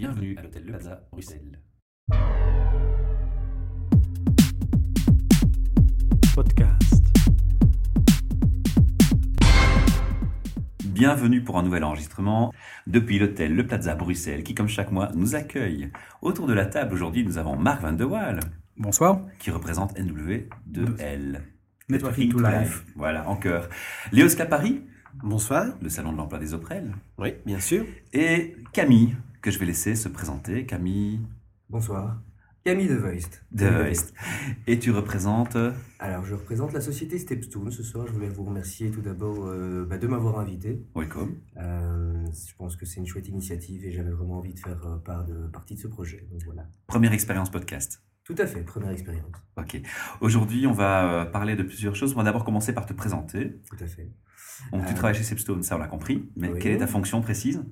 Bienvenue à l'hôtel Le Plaza, Bruxelles. Podcast. Bienvenue pour un nouvel enregistrement depuis l'hôtel Le Plaza, Bruxelles, qui, comme chaque mois, nous accueille. Autour de la table, aujourd'hui, nous avons Marc Van de Waal, Bonsoir. qui représente NW2L. Networking to Life. Voilà, en cœur. Léo Scapari, Bonsoir. le salon de l'emploi des Oprel. Oui, bien sûr. Et Camille, que je vais laisser se présenter. Camille Bonsoir. Camille de Voist. de. Et tu représentes? Alors, je représente la société Stepstone ce soir. Je voulais vous remercier tout d'abord euh, bah, de m'avoir invité. Welcome. Euh, je pense que c'est une chouette initiative et j'avais vraiment envie de faire euh, part de, partie de ce projet. Donc voilà. Première expérience podcast. Tout à fait, première expérience. Ok. Aujourd'hui, on va euh, parler de plusieurs choses. On va d'abord commencer par te présenter. Tout à fait. Donc, tu travailles chez Sepstone, ça on l'a compris. Mais oui. quelle est ta fonction précise?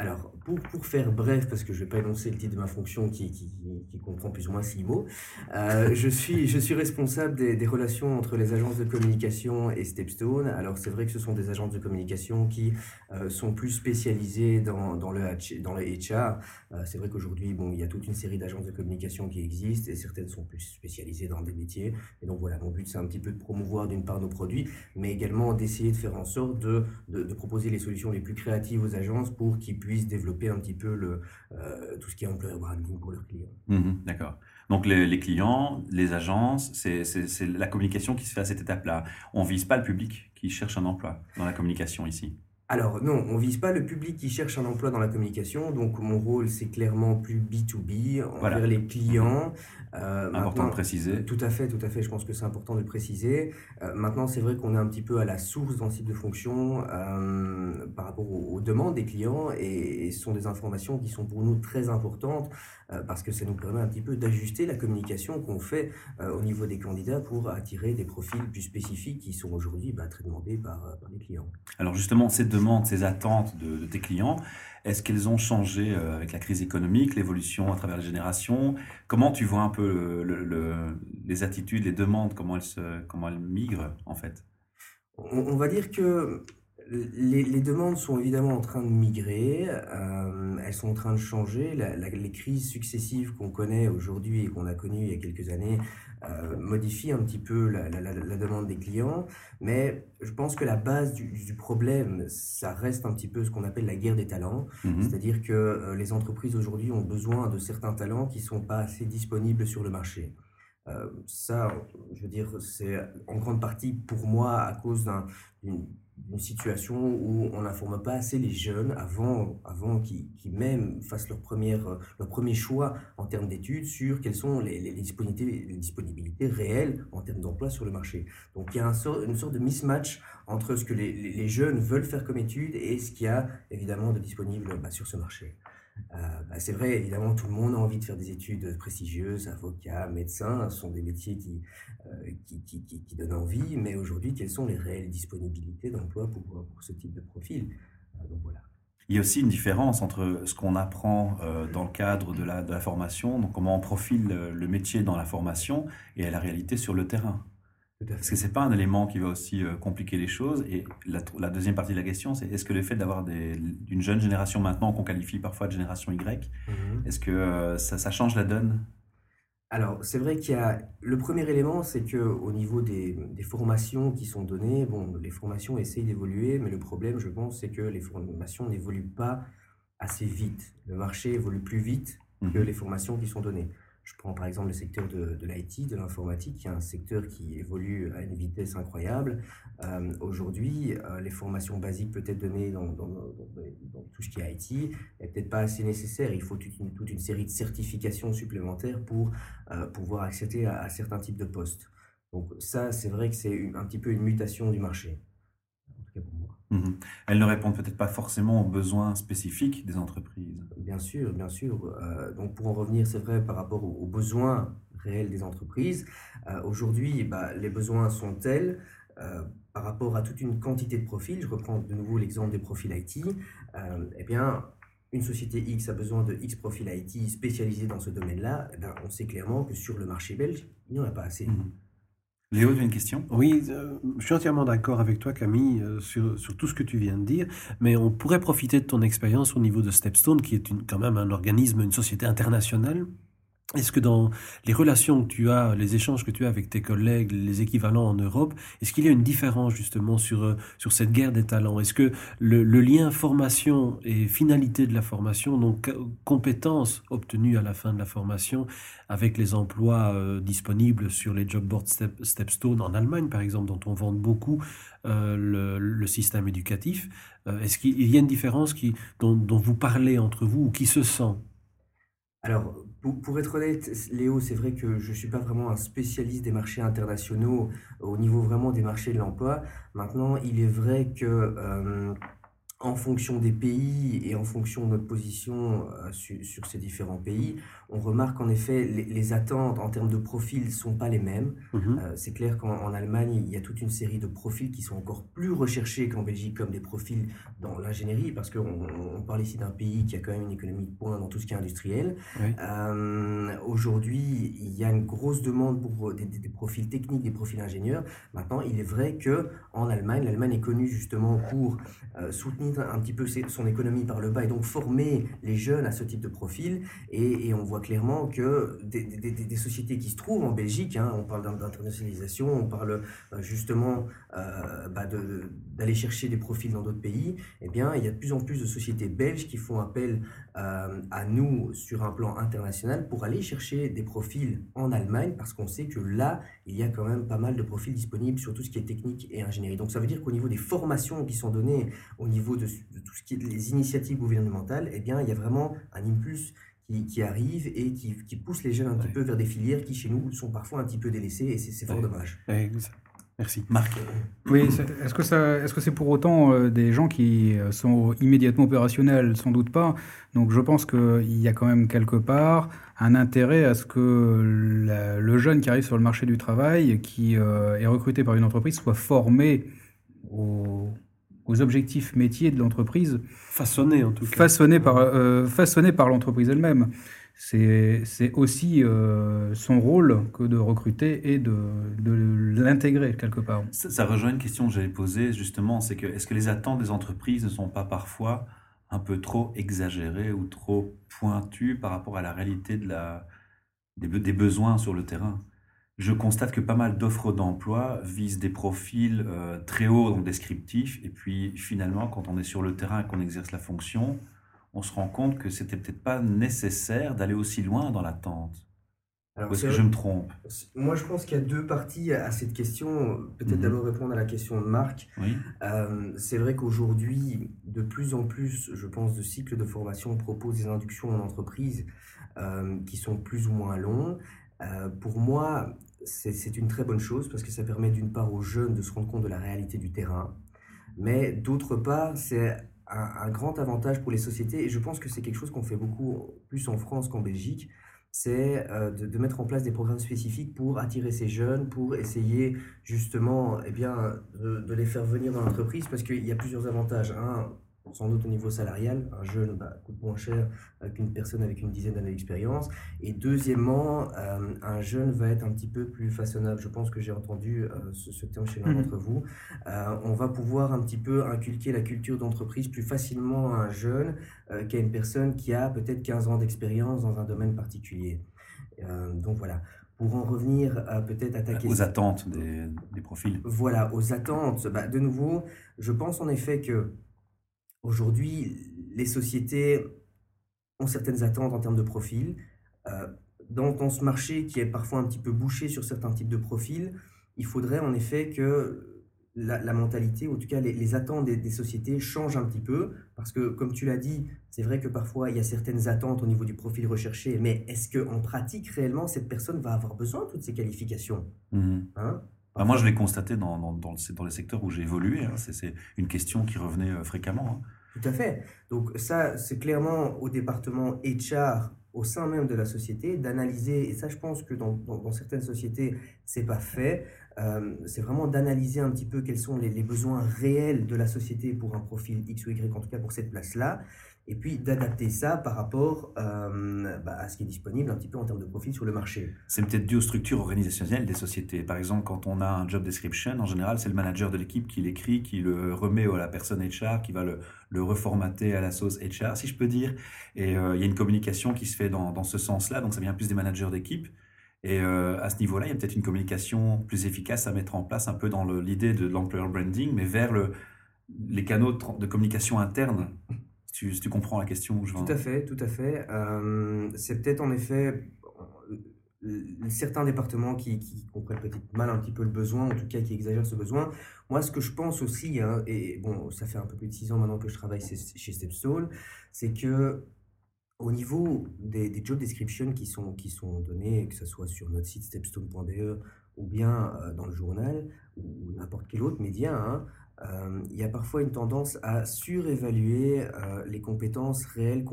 Alors, pour, pour faire bref, parce que je ne vais pas énoncer le titre de ma fonction qui, qui, comprend plus ou moins six mots, euh, je, suis, je suis responsable des, relations entre les agences de communication et Stepstone. Alors, c'est vrai que ce sont des agences de communication qui euh, sont plus spécialisées dans, dans, le, dans le HR. Euh, c'est vrai qu'aujourd'hui, bon, il y a toute une série d'agences de communication qui existent et certaines sont plus spécialisées dans des métiers. Et donc voilà, mon but, c'est un petit peu de promouvoir d'une part nos produits, mais également d'essayer de faire en sorte de, de proposer les solutions les plus créatives aux agences pour qu'ils puissent développer un petit peu euh, tout ce qui est employer branding pour leurs clients. Mhm, D'accord. Donc, les, les clients, les agences, c'est la communication qui se fait à cette étape-là. On vise pas le public qui cherche un emploi dans la communication ici. Alors non, on vise pas le public qui cherche un emploi dans la communication, donc mon rôle c'est clairement plus B2B, envers Voilà. les clients. Euh, Important de préciser. Tout à fait, tout à fait. Je pense que c'est important de le préciser. Euh, maintenant, c'est vrai qu'on est un petit peu à la source dans ce type de fonction euh, par rapport aux, aux demandes des clients et, et ce sont des informations qui sont pour nous très importantes euh, parce que ça nous permet un petit peu d'ajuster la communication qu'on fait euh, au niveau des candidats pour attirer des profils plus spécifiques qui sont aujourd'hui bah, très demandés par, euh, par les clients. Alors, justement, ces ces attentes de, tes clients, est-ce qu'elles ont changé euh, avec la crise économique, l'évolution à travers les générations? Comment tu vois un peu le- le- les attitudes, les demandes, comment elles, se, comment elles migrent en fait? On, va dire que les, demandes sont évidemment en train de migrer, euh, elles sont en train de changer. Les crises successives qu'on connaît aujourd'hui et qu'on a connues il y a quelques années euh, modifient un petit peu la, la- la- la demande des clients. Mais je pense que la base du, du problème, ça reste un petit peu ce qu'on appelle la guerre des talents. Mhm. C'est-à-dire que euh, les entreprises aujourd'hui ont besoin de certains talents qui ne sont pas assez disponibles sur le marché. Euh, ça, je veux dire, c'est en grande partie pour moi à cause d'un- d'une d'une situation où on n'informe pas assez les jeunes avant, avant qu'ils même fassent leur, premier choix en termes d'études sur quelles sont les, disponibilités, les disponibilités réelles en termes d'emploi sur le marché. Donc il y a une sorte de mismatch entre ce que les, les- les jeunes veulent faire comme études et ce qu'il y a évidemment de disponible bah, sur ce marché. Euh, bah, c'est vrai, évidemment, tout le monde a envie de faire des études prestigieuses, avocat, médecin, ce sont des métiers qui, euh, qui, donnent envie, mais aujourd'hui, quelles sont les réelles disponibilités d'emploi pour, pour ce type de profil? Euh, Donc voilà. Il y a aussi une différence entre ce qu'on apprend dans le cadre de la, de la formation, donc comment on profile le, métier dans la formation, et la réalité sur le terrain. Est-ce que c'est pas un élément qui va aussi euh, compliquer les choses Et la, deuxième partie de la question, c'est est-ce que le fait d'avoir une jeune génération maintenant qu'on qualifie parfois de génération Y, Mhm. est-ce que euh, ça, ça change la donne? Alors, c'est vrai qu'il y a le premier élément, c'est que au niveau des, des formations qui sont données, bon, les formations essayent d'évoluer, mais le problème, je pense, c'est que les formations n'évoluent pas assez vite. Le marché évolue plus vite que Mhm. les formations qui sont données. Je prends par exemple le secteur de, l'IT, de l'informatique, qui est un secteur qui évolue à une vitesse incroyable. Euh, Aujourd'hui, euh, les formations basiques peut-être données dans, tout ce qui est IT n'est peut-être pas assez nécessaire. Il faut toute une, série de certifications supplémentaires pour euh, pouvoir accéder à, certains types de postes. Donc ça, c'est vrai que c'est un petit peu une mutation du marché. Mhm. Elles ne répondent peut-être pas forcément aux besoins spécifiques des entreprises. Bien sûr, bien sûr. Euh, donc pour en revenir, c'est vrai, par rapport aux, aux besoins réels des entreprises, euh, aujourd'hui, bah, les besoins sont tels euh, par rapport à toute une quantité de profils. Je reprends de nouveau l'exemple des profils IT. Eh bien, une société X a besoin de X profils IT spécialisés dans ce domaine-là. Eh on sait clairement que sur le marché belge, il n'y en a pas assez. Mhm. Léo, tu as une question? Oui, euh, je suis entièrement d'accord avec toi, Camille, euh, sur, tout ce que tu viens de dire, mais on pourrait profiter de ton expérience au niveau de Stepstone, qui est quand même un organisme, une société internationale, est-ce que dans les relations que tu as, les échanges que tu as avec tes collègues, les équivalents en Europe, est-ce qu'il y a une différence justement sur, euh, sur cette guerre des talents? Est-ce que le, lien formation et finalité de la formation, donc compétences obtenues à la fin de la formation, avec les emplois euh, disponibles sur les job boards Step, Stepstone en Allemagne par exemple, dont on vend beaucoup euh, le, système éducatif, est-ce qu'il y a une différence dont, dont vous parlez entre vous ou qui se sent? Alors, pour, être honnête, Léo, c'est vrai que je ne suis pas vraiment un spécialiste des marchés internationaux au niveau vraiment des marchés de l'emploi. Maintenant, il est vrai que euh, en fonction des pays et en fonction de notre position euh, sur, sur, ces différents pays, on remarque en effet les, les attentes en termes de profils ne sont pas les mêmes. Mmh. Euh, c'est clair qu'en Allemagne, il y a toute une série de profils qui sont encore plus recherchés qu'en Belgique, comme des profils dans l'ingénierie, parce qu'on on parle ici d'un pays qui a quand même une économie de pointe dans tout ce qui est industriel. Oui. Euh, Aujourd'hui, il y a une grosse demande pour des, des, des, profils techniques, des profils ingénieurs. Maintenant, il est vrai que en Allemagne, l'Allemagne est connue justement pour euh, un petit peu son économie par le bas et donc former les jeunes à ce type de profil. Et, on voit clairement que des, sociétés qui se trouvent en Belgique, hein, on parle d'internationalisation, on parle euh, justement euh, bah d'aller chercher des profils dans d'autres pays, eh bien, il y a de plus en plus de sociétés belges qui font appel euh, à nous sur un plan international pour aller chercher des profils en Allemagne parce qu'on sait que là, il y a quand même pas mal de profils disponibles sur tout ce qui est technique et ingénierie. Donc ça veut dire qu'au niveau des formations qui sont données, au niveau de, de tout ce qui est les initiatives gouvernementales, eh bien, il y a vraiment un impulse qui, qui arrive et qui, qui, pousse les jeunes un ouais. petit peu vers des filières qui, chez nous, sont parfois un petit peu délaissées et c'est fort ouais. dommage. Ouais, Merci. Marc Oui, est-ce que c'est -ce c'est pour autant euh, des gens qui euh, sont immédiatement opérationnels? Sans doute pas. Donc je pense qu'il y a quand même quelque part un intérêt à ce que la, le jeune qui arrive sur le marché du travail, qui euh, est recruté par une entreprise, soit formé au, aux objectifs métiers de l'entreprise. Façonné en tout cas. Façonné par, euh, façonné par l'entreprise elle-même. C'est aussi euh, son rôle que de recruter et de, l'intégrer quelque part. Ça, rejoint une question que j'avais posée justement, c'est que est-ce que les attentes des entreprises ne sont pas parfois un peu trop exagérées ou trop pointues par rapport à la réalité des besoins sur le terrain? Je constate que pas mal d'offres d'emploi visent des profils euh, très hauts, donc descriptifs, et puis finalement, quand on est sur le terrain et qu'on exerce la fonction, on se rend compte que c'était peut-être pas nécessaire d'aller aussi loin dans l'attente. Alors, est-ce que je me trompe? Moi, je pense qu'il y a deux parties à cette question. Peut-être mmh. d'abord répondre à la question de Marc. Oui. Euh, c'est vrai qu'aujourd'hui, de plus en plus, je pense, de cycles de formation proposent des inductions en entreprise euh, qui sont plus ou moins longs. Euh, pour moi, c'est une très bonne chose parce que ça permet d'une part aux jeunes de se rendre compte de la réalité du terrain, mais d'autre part, c'est un, grand avantage pour les sociétés et je pense que c'est quelque chose qu'on fait beaucoup plus en France qu'en Belgique, c'est euh, de, mettre en place des programmes spécifiques pour attirer ces jeunes, pour essayer justement eh bien, de, de les faire venir dans l'entreprise parce qu'il y a plusieurs avantages. Un, sans doute au niveau salarial, un jeune bah, coûte moins cher qu'une personne avec une dizaine d'années d'expérience. Et deuxièmement, euh, un jeune va être un petit peu plus façonnable. Je pense que j'ai entendu euh, ce, ce, terme chez l'un d'entre mmh. vous. Euh, on va pouvoir un petit peu inculquer la culture d'entreprise plus facilement à un jeune qu'à une personne qui a peut-être 15 ans d'expérience dans un domaine particulier. Donc voilà. Pour en revenir peut-être à ta question. Aux attentes des, des profils. Voilà, aux attentes. Bah, de nouveau, je pense en effet que Aujourd'hui, les sociétés ont certaines attentes en termes de profil. Euh, dans, dans, ce marché qui est parfois un petit peu bouché sur certains types de profils, il faudrait en effet que la, la mentalité, ou en tout cas les, les attentes des, des, sociétés changent un petit peu. Parce que, comme tu l'as dit, c'est vrai que parfois il y a certaines attentes au niveau du profil recherché, mais est-ce qu'en pratique, réellement, cette personne va avoir besoin de toutes ces qualifications? Mmh. hein? Bah moi, je l'ai constaté dans, dans, dans, dans, les secteurs où j'ai évolué. Hein. C'est une question qui revenait euh, fréquemment. Hein. Tout à fait. Donc ça, c'est clairement au département HR, au sein même de la société, d'analyser, et ça je pense que dans, certaines sociétés, c'est pas fait, euh, c'est vraiment d'analyser un petit peu quels sont les, besoins réels de la société pour un profil X ou Y, en tout cas pour cette place-là, et puis d'adapter ça par rapport euh, bah, à ce qui est disponible un petit peu en termes de profil sur le marché. C'est peut-être dû aux structures organisationnelles des sociétés. Par exemple, quand on a un job description, en général, c'est le manager de l'équipe qui l'écrit, qui le remet à la personne HR, qui va le, reformater à la sauce HR, si je peux dire. Et euh, il y a une communication qui se fait dans, ce sens-là, donc ça vient plus des managers d'équipe. Et euh, à ce niveau-là, il y a peut-être une communication plus efficace à mettre en place, un peu dans l'idée de l'employer branding, mais vers le, les canaux de communication interne si tu, comprends la question. Je tout à fait, tout à fait. Euh, c'est peut-être en effet euh, certains départements qui, comprennent peut-être mal un petit peu le besoin, en tout cas qui exagèrent ce besoin. Moi, ce que je pense aussi, hein, et bon, ça fait un peu plus de six ans maintenant que je travaille chez Stepstone, c'est que au niveau des, job descriptions qui sont, qui sont donnés, que ce soit sur notre site stepstone.be ou bien euh, dans le journal ou n'importe quel autre média, hein, euh, il y a parfois une tendance à surévaluer euh, les compétences réelles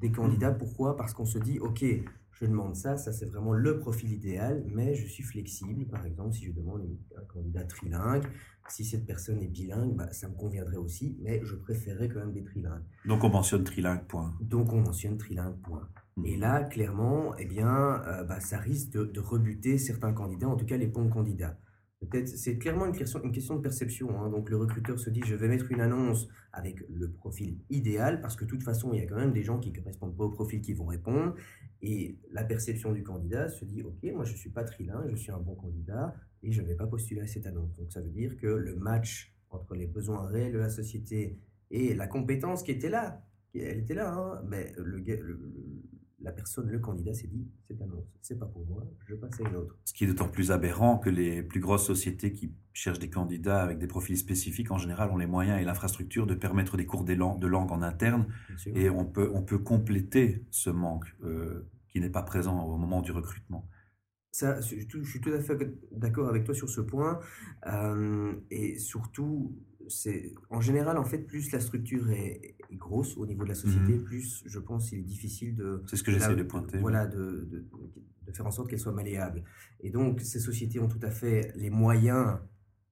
des candidats. Mmh. Pourquoi? Parce qu'on se dit, OK, je demande ça, ça c'est vraiment le profil idéal, mais je suis flexible. Par exemple, si je demande un candidat trilingue, si cette personne est bilingue, bah, ça me conviendrait aussi, mais je préférerais quand même des trilingues. Donc on mentionne trilingue, point. Donc on mentionne trilingue, point. Mmh. Et là, clairement, eh bien, euh, bah, ça risque de, de, rebuter certains candidats, en tout cas les bons candidats c'est clairement une question, une question de perception. Hein. Donc le recruteur se dit, je vais mettre une annonce avec le profil idéal, parce que de toute façon, il y a quand même des gens qui ne correspondent pas au profil qui vont répondre. Et la perception du candidat se dit, ok, moi je ne suis pas trilingue, je suis un bon candidat, et je ne vais pas postuler à cette annonce. Donc ça veut dire que le match entre les besoins réels de la société et la compétence qui était là, elle était là, hein, mais le, le la personne, le candidat s'est dit, cette annonce, c'est pas pour moi, je passe à une autre. Ce qui est d'autant plus aberrant que les plus grosses sociétés qui cherchent des candidats avec des profils spécifiques, en général, ont les moyens et l'infrastructure de permettre des cours de langue en interne. Et on peut, on peut compléter ce manque euh, qui n'est pas présent au moment du recrutement. Ça, je, suis tout à fait d'accord avec toi sur ce point. Euh, et surtout, c'est en général, en fait, plus la structure est, grosse au niveau de la société, mmh plus je pense qu'il est difficile de. C'est ce que j'essaie de pointer. Voilà, de, de, de, faire en sorte qu'elle soit malléable. Et donc, ces sociétés ont tout à fait les moyens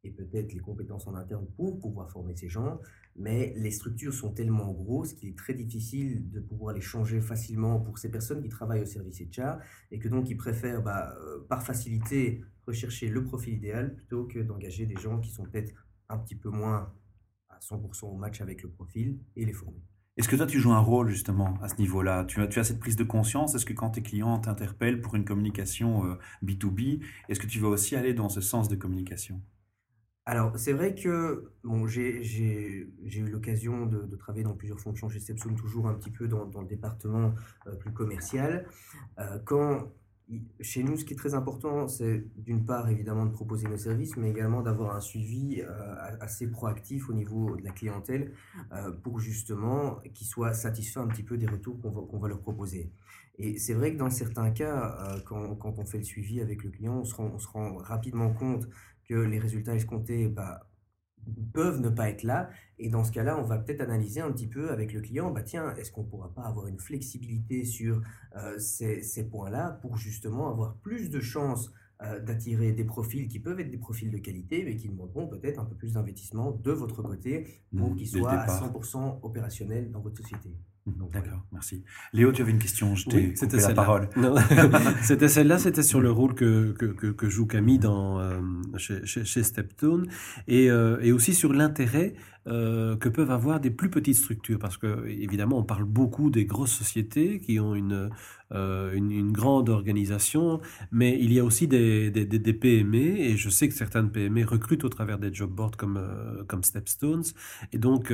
et peut-être les compétences en interne pour pouvoir former ces gens, mais les structures sont tellement grosses qu'il est très difficile de pouvoir les changer facilement pour ces personnes qui travaillent au service HR et que donc ils préfèrent bah, euh, par facilité rechercher le profil idéal plutôt que d'engager des gens qui sont peut-être un petit peu moins à 100% au match avec le profil et les former. Est-ce que toi, tu joues un rôle justement à ce niveau-là? Tu as, tu as cette prise de conscience? Est-ce que quand tes clients t'interpellent pour une communication B2B, euh, est-ce que tu vas aussi aller dans ce sens de communication? Alors, c'est vrai que bon, j'ai eu l'occasion de, de, travailler dans plusieurs fonctions chez Stepson, toujours un petit peu dans, dans le département euh, plus commercial. Euh, quand chez nous, ce qui est très important, c'est d'une part évidemment de proposer nos services, mais également d'avoir un suivi euh, assez proactif au niveau de la clientèle euh, pour justement qu'ils soient satisfaits un petit peu des retours qu'on va, leur proposer. Et c'est vrai que dans certains cas, euh, quand, quand, on fait le suivi avec le client, on se rend, on se rend rapidement compte que les résultats escomptés, bah, peuvent ne pas être là. Et dans ce cas-là, on va peut-être analyser un petit peu avec le client, bah tiens, est-ce qu'on ne pourra pas avoir une flexibilité sur euh, ces, ces points-là pour justement avoir plus de chances euh, d'attirer des profils qui peuvent être des profils de qualité, mais qui demanderont peut-être un peu plus d'investissement de votre côté pour mmh, qu'ils soient à 100% opérationnels dans votre société? D'accord, merci. Léo, tu avais une question, je t'ai coupé la parole. c'était celle-là, c'était sur le rôle que, que, que, joue Camille dans, euh, chez, chez, Steptone et, euh, et aussi sur l'intérêt euh, que peuvent avoir des plus petites structures. Parce que, évidemment, on parle beaucoup des grosses sociétés qui ont une, euh, une, une, grande organisation, mais il y a aussi des, des, des, PME, et je sais que certaines PME recrutent au travers des job boards comme, euh, comme Stepstones. Et donc,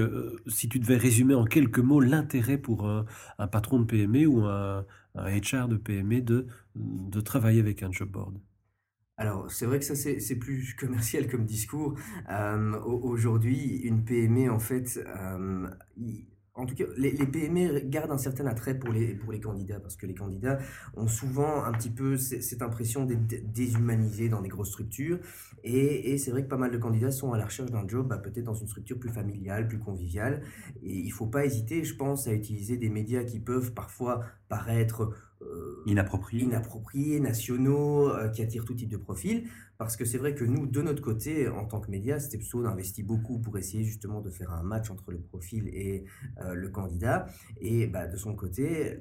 si tu devais résumer en quelques mots l'intérêt pour un, patron de PME ou un, un HR de PME de, de travailler avec un job board alors, c'est vrai que ça, c'est plus commercial comme discours. Euh, aujourd'hui, une PME, en fait, euh, en tout cas, les, PME gardent un certain attrait pour les, pour les candidats, parce que les candidats ont souvent un petit peu cette impression d'être déshumanisés dans des grosses structures. Et, c'est vrai que pas mal de candidats sont à la recherche d'un job, bah, peut-être dans une structure plus familiale, plus conviviale. Et il ne faut pas hésiter, je pense, à utiliser des médias qui peuvent parfois paraître inappropriés. inappropriés, nationaux, qui attirent tout type de profil. Parce que c'est vrai que nous, de notre côté, en tant que média, Stepstone investit beaucoup pour essayer justement de faire un match entre le profil et le candidat. Et bah, de son côté,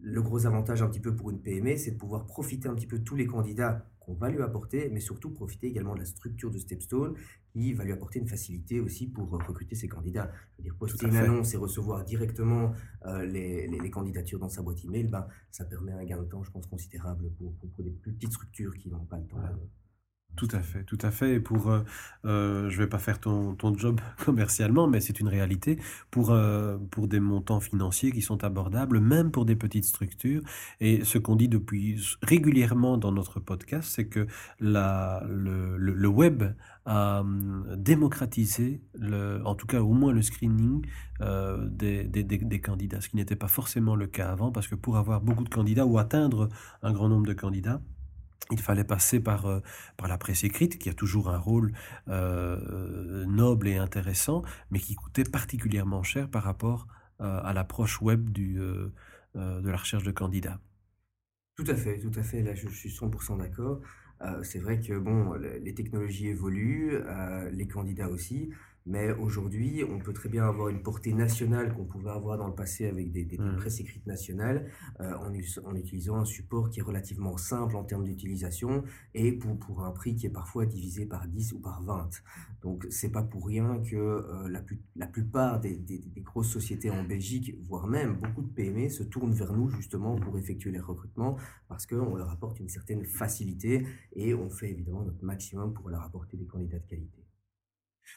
le gros avantage un petit peu pour une PME, c'est de pouvoir profiter un petit peu de tous les candidats qu'on va lui apporter, mais surtout profiter également de la structure de Stepstone qui va lui apporter une facilité aussi pour recruter ses candidats. Je veux dire, poster une annonce et recevoir directement euh, les, candidatures dans sa boîte email, ben, ça permet un gain de temps, je pense, considérable pour, pour, des plus petites structures qui n'ont pas le temps. Tout à fait, tout à fait. Et pour, euh, euh, je vais pas faire ton, ton job commercialement, mais c'est une réalité pour euh, pour des montants financiers qui sont abordables, même pour des petites structures. Et ce qu'on dit depuis régulièrement dans notre podcast, c'est que la le, le, web a hum, démocratisé, le, en tout cas au moins le screening des, des, des, candidats, ce qui n'était pas forcément le cas avant, parce que pour avoir beaucoup de candidats ou atteindre un grand nombre de candidats, il fallait passer par, euh, par la presse écrite, qui a toujours un rôle euh, noble et intéressant, mais qui coûtait particulièrement cher par rapport euh, à l'approche web du, de la recherche de candidats. Tout à fait, tout à fait. Là, je, suis 100% d'accord. c'est vrai que bon, les technologies évoluent, les candidats aussi. Mais aujourd'hui, on peut très bien avoir une portée nationale qu'on pouvait avoir dans le passé avec des, des, mmh. presses écrites nationales euh, en, en, utilisant un support qui est relativement simple en termes d'utilisation et pour, pour un prix qui est parfois divisé par 10 ou par 20. Donc, c'est pas pour rien que euh, la, la plupart des, des, des, grosses sociétés en Belgique, voire même beaucoup de PME, se tournent vers nous justement pour effectuer les recrutements parce qu'on leur apporte une certaine facilité et on fait évidemment notre maximum pour leur apporter des candidats de qualité.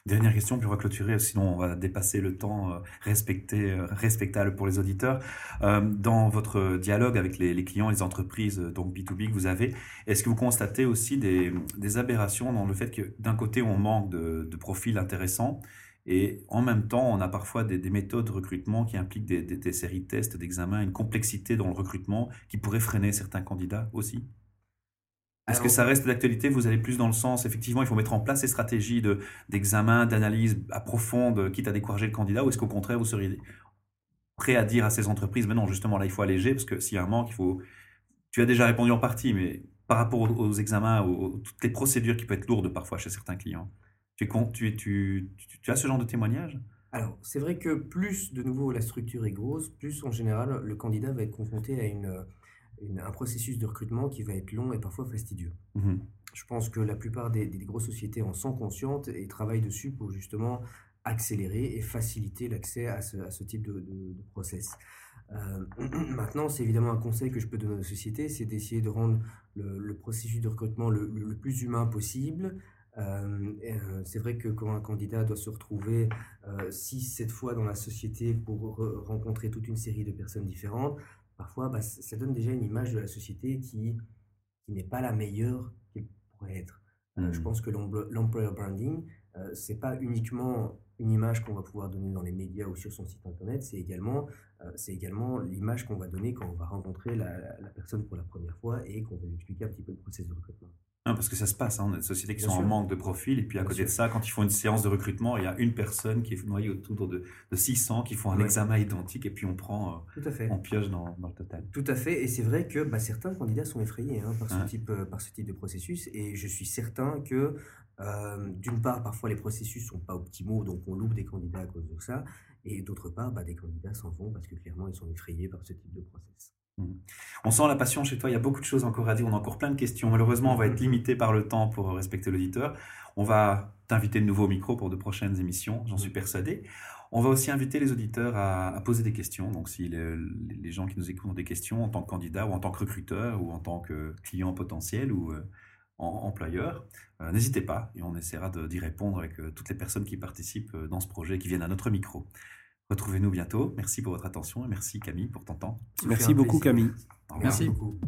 Dernière question, puis on va clôturer, sinon on va dépasser le temps euh, respecté, euh, respectable pour les auditeurs. Euh, dans votre dialogue avec les, clients, les entreprises, donc B2B que vous avez, est-ce que vous constatez aussi des, aberrations dans le fait que d'un côté on manque de, profils intéressants et en même temps on a parfois des, méthodes de recrutement qui impliquent des, des séries de tests, d'examens, une complexité dans le recrutement qui pourrait freiner certains candidats aussi? Est-ce que ça reste d'actualité? Vous allez plus dans le sens, effectivement, il faut mettre en place ces stratégies de, d'examen, d'analyse approfondie, quitte à décourager le candidat, ou est-ce qu'au contraire, vous seriez prêt à dire à ces entreprises, mais non, justement, là, il faut alléger, parce que s'il y a un manque, il faut... Tu as déjà répondu en partie, mais par rapport aux, examens, aux, toutes les procédures qui peuvent être lourdes parfois chez certains clients, tu, tu, tu, tu as ce genre de témoignage? Alors, c'est vrai que plus de nouveau la structure est grosse, plus en général le candidat va être confronté à une, un processus de recrutement qui va être long et parfois fastidieux. Mmh Je pense que la plupart des, grosses sociétés en sont conscientes et travaillent dessus pour justement accélérer et faciliter l'accès à ce, type de, process. Euh, maintenant, c'est évidemment un conseil que je peux donner aux sociétés, c'est d'essayer de rendre le, processus de recrutement le, plus humain possible. Euh, euh, c'est vrai que quand un candidat doit se retrouver 6-7 fois dans la société pour rencontrer toute une série de personnes différentes, parfois, bah, ça donne déjà une image de la société qui, qui n'est pas la meilleure qu'elle pourrait être. Euh, je mmh. pense que l'employer branding, euh, c'est pas uniquement une image qu'on va pouvoir donner dans les médias ou sur son site internet, c'est également, euh, également l'image qu'on va donner quand on va rencontrer la, la, personne pour la première fois et qu'on va lui expliquer un petit peu le processus de recrutement. Non, parce que ça se passe, hein, on a des sociétés qui sont en manque de profil, et puis à côté de ça, quand ils font une séance de recrutement, il y a une personne qui est noyée autour de, de 600 qui font un examen identique, et puis on prend, Tout à fait. on pioche dans, dans, le total. Tout à fait, et c'est vrai que bah, certains candidats sont effrayés hein, par, ce type, euh, par ce type de processus, et je suis certain que, euh, d'une part, parfois les processus sont pas optimaux, donc on loupe des candidats à cause de ça, et d'autre part, bah, des candidats s'en vont parce que clairement ils sont effrayés par ce type de processus. Mmh. On sent la passion chez toi, il y a beaucoup de choses encore à dire, on a encore plein de questions. Malheureusement, on va être limité par le temps pour respecter l'auditeur. On va t'inviter de nouveau au micro pour de prochaines émissions, j'en suis persuadé. On va aussi inviter les auditeurs à, poser des questions. Donc, si les, gens qui nous écoutent ont des questions en tant que candidat ou en tant que recruteur ou en tant que client potentiel ou euh, employeur, euh, n'hésitez pas et on essaiera d'y répondre avec euh, toutes les personnes qui participent dans ce projet, qui viennent à notre micro. Retrouvez-nous bientôt. Merci pour votre attention et merci Camille pour ton temps. Merci beaucoup. Camille. Merci beaucoup.